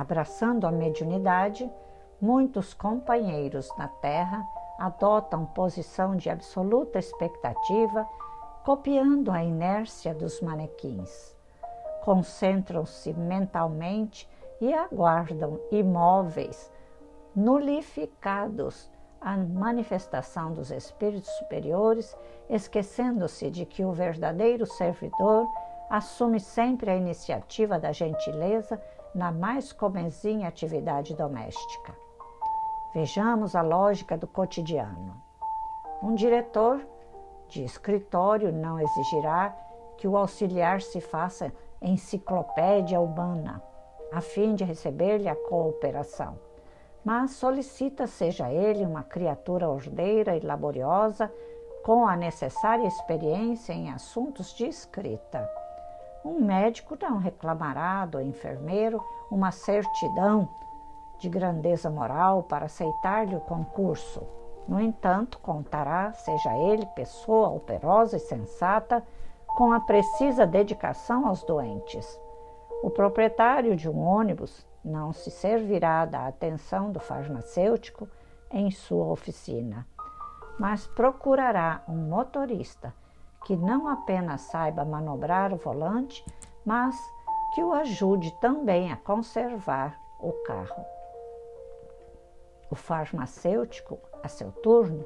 Abraçando a mediunidade, muitos companheiros na Terra adotam posição de absoluta expectativa, copiando a inércia dos manequins. Concentram-se mentalmente e aguardam imóveis, nulificados a manifestação dos espíritos superiores, esquecendo-se de que o verdadeiro servidor assume sempre a iniciativa da gentileza na mais comezinha atividade doméstica. Vejamos a lógica do cotidiano. Um diretor de escritório não exigirá que o auxiliar se faça enciclopédia humana, a fim de receber-lhe a cooperação, mas solicita seja ele uma criatura ordeira e laboriosa com a necessária experiência em assuntos de escrita um médico não reclamará do enfermeiro uma certidão de grandeza moral para aceitar-lhe o concurso. No entanto, contará, seja ele pessoa operosa e sensata, com a precisa dedicação aos doentes. O proprietário de um ônibus não se servirá da atenção do farmacêutico em sua oficina, mas procurará um motorista que não apenas saiba manobrar o volante, mas que o ajude também a conservar o carro. O farmacêutico, a seu turno,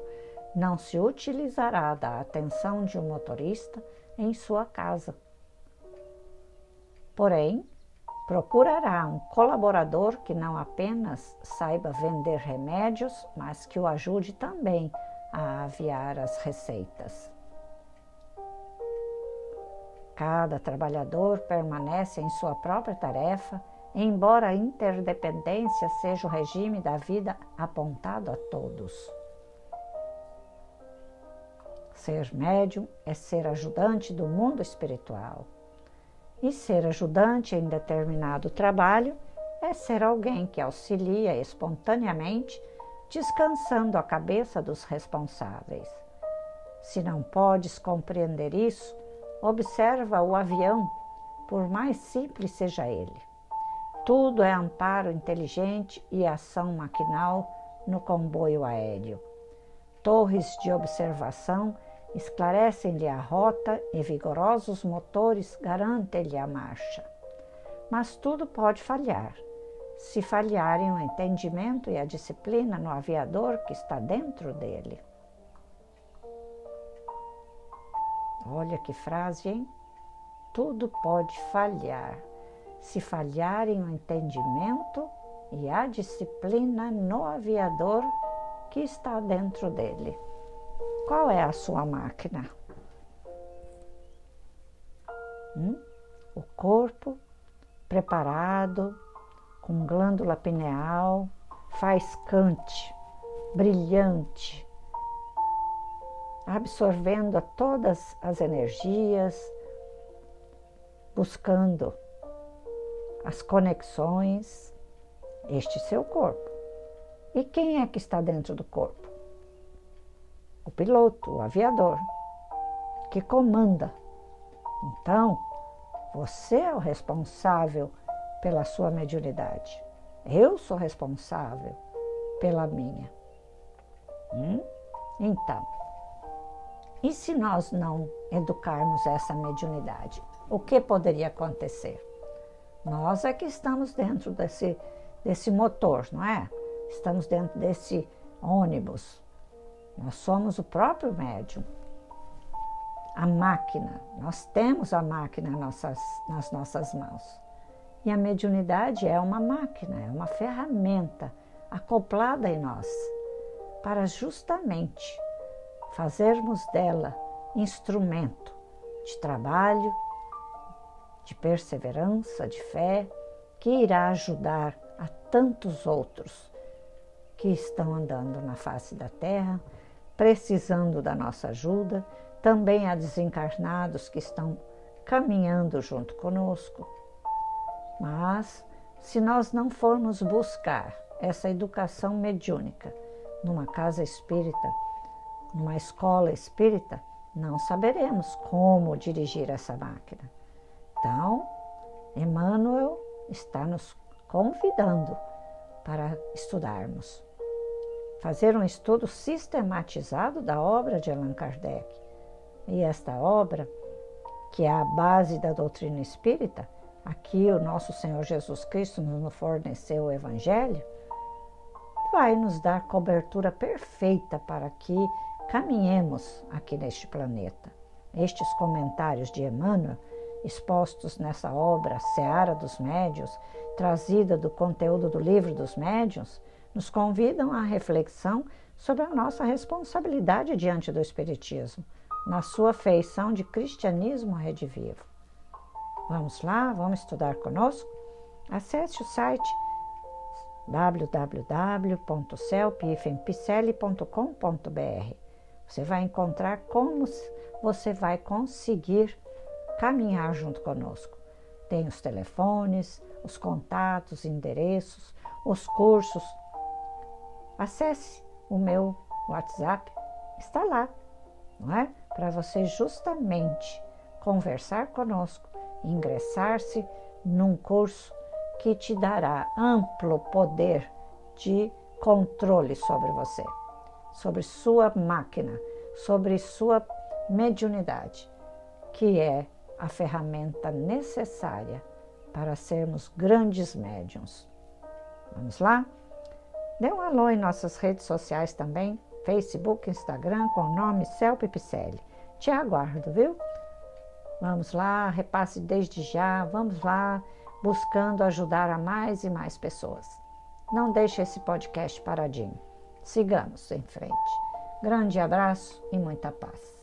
não se utilizará da atenção de um motorista em sua casa. Porém, procurará um colaborador que não apenas saiba vender remédios, mas que o ajude também a aviar as receitas. Cada trabalhador permanece em sua própria tarefa, embora a interdependência seja o regime da vida apontado a todos. Ser médium é ser ajudante do mundo espiritual. E ser ajudante em determinado trabalho é ser alguém que auxilia espontaneamente, descansando a cabeça dos responsáveis. Se não podes compreender isso, Observa o avião, por mais simples seja ele. Tudo é amparo inteligente e ação maquinal no comboio aéreo. Torres de observação esclarecem-lhe a rota e vigorosos motores garantem-lhe a marcha. Mas tudo pode falhar. Se falharem o entendimento e a disciplina no aviador que está dentro dele. Olha que frase, hein? Tudo pode falhar. Se falharem o entendimento e a disciplina no aviador que está dentro dele. Qual é a sua máquina? Hum? O corpo preparado, com glândula pineal, faiscante, brilhante, absorvendo todas as energias, buscando as conexões, este seu corpo. E quem é que está dentro do corpo? O piloto, o aviador, que comanda. Então, você é o responsável pela sua mediunidade. Eu sou responsável pela minha. Hum? Então, e se nós não educarmos essa mediunidade, o que poderia acontecer? Nós é que estamos dentro desse, desse motor, não é? Estamos dentro desse ônibus. Nós somos o próprio médium. A máquina, nós temos a máquina nossas, nas nossas mãos. E a mediunidade é uma máquina, é uma ferramenta acoplada em nós para justamente fazermos dela instrumento de trabalho, de perseverança, de fé, que irá ajudar a tantos outros que estão andando na face da terra, precisando da nossa ajuda, também há desencarnados que estão caminhando junto conosco. Mas, se nós não formos buscar essa educação mediúnica numa casa espírita, numa escola espírita, não saberemos como dirigir essa máquina. Então, Emmanuel está nos convidando para estudarmos. Fazer um estudo sistematizado da obra de Allan Kardec. E esta obra, que é a base da doutrina espírita, aqui o nosso Senhor Jesus Cristo nos forneceu o Evangelho, vai nos dar cobertura perfeita para que caminhemos aqui neste planeta. Estes comentários de Emmanuel, expostos nessa obra Seara dos Médios, trazida do conteúdo do livro dos médiuns, nos convidam à reflexão sobre a nossa responsabilidade diante do Espiritismo, na sua feição de cristianismo rede vivo. Vamos lá, vamos estudar conosco? Acesse o site www.celpifempicele.com.br. Você vai encontrar como você vai conseguir caminhar junto conosco. Tem os telefones, os contatos, endereços, os cursos. Acesse o meu WhatsApp, está lá, não é? Para você justamente conversar conosco, ingressar-se num curso que te dará amplo poder de controle sobre você, sobre sua máquina, sobre sua mediunidade, que é a ferramenta necessária para sermos grandes médiums. Vamos lá? Dê um alô em nossas redes sociais também, Facebook, Instagram, com o nome Celpe Picelli. Te aguardo, viu? Vamos lá, repasse desde já, vamos lá, buscando ajudar a mais e mais pessoas. Não deixe esse podcast paradinho. Sigamos em frente. Grande abraço e muita paz.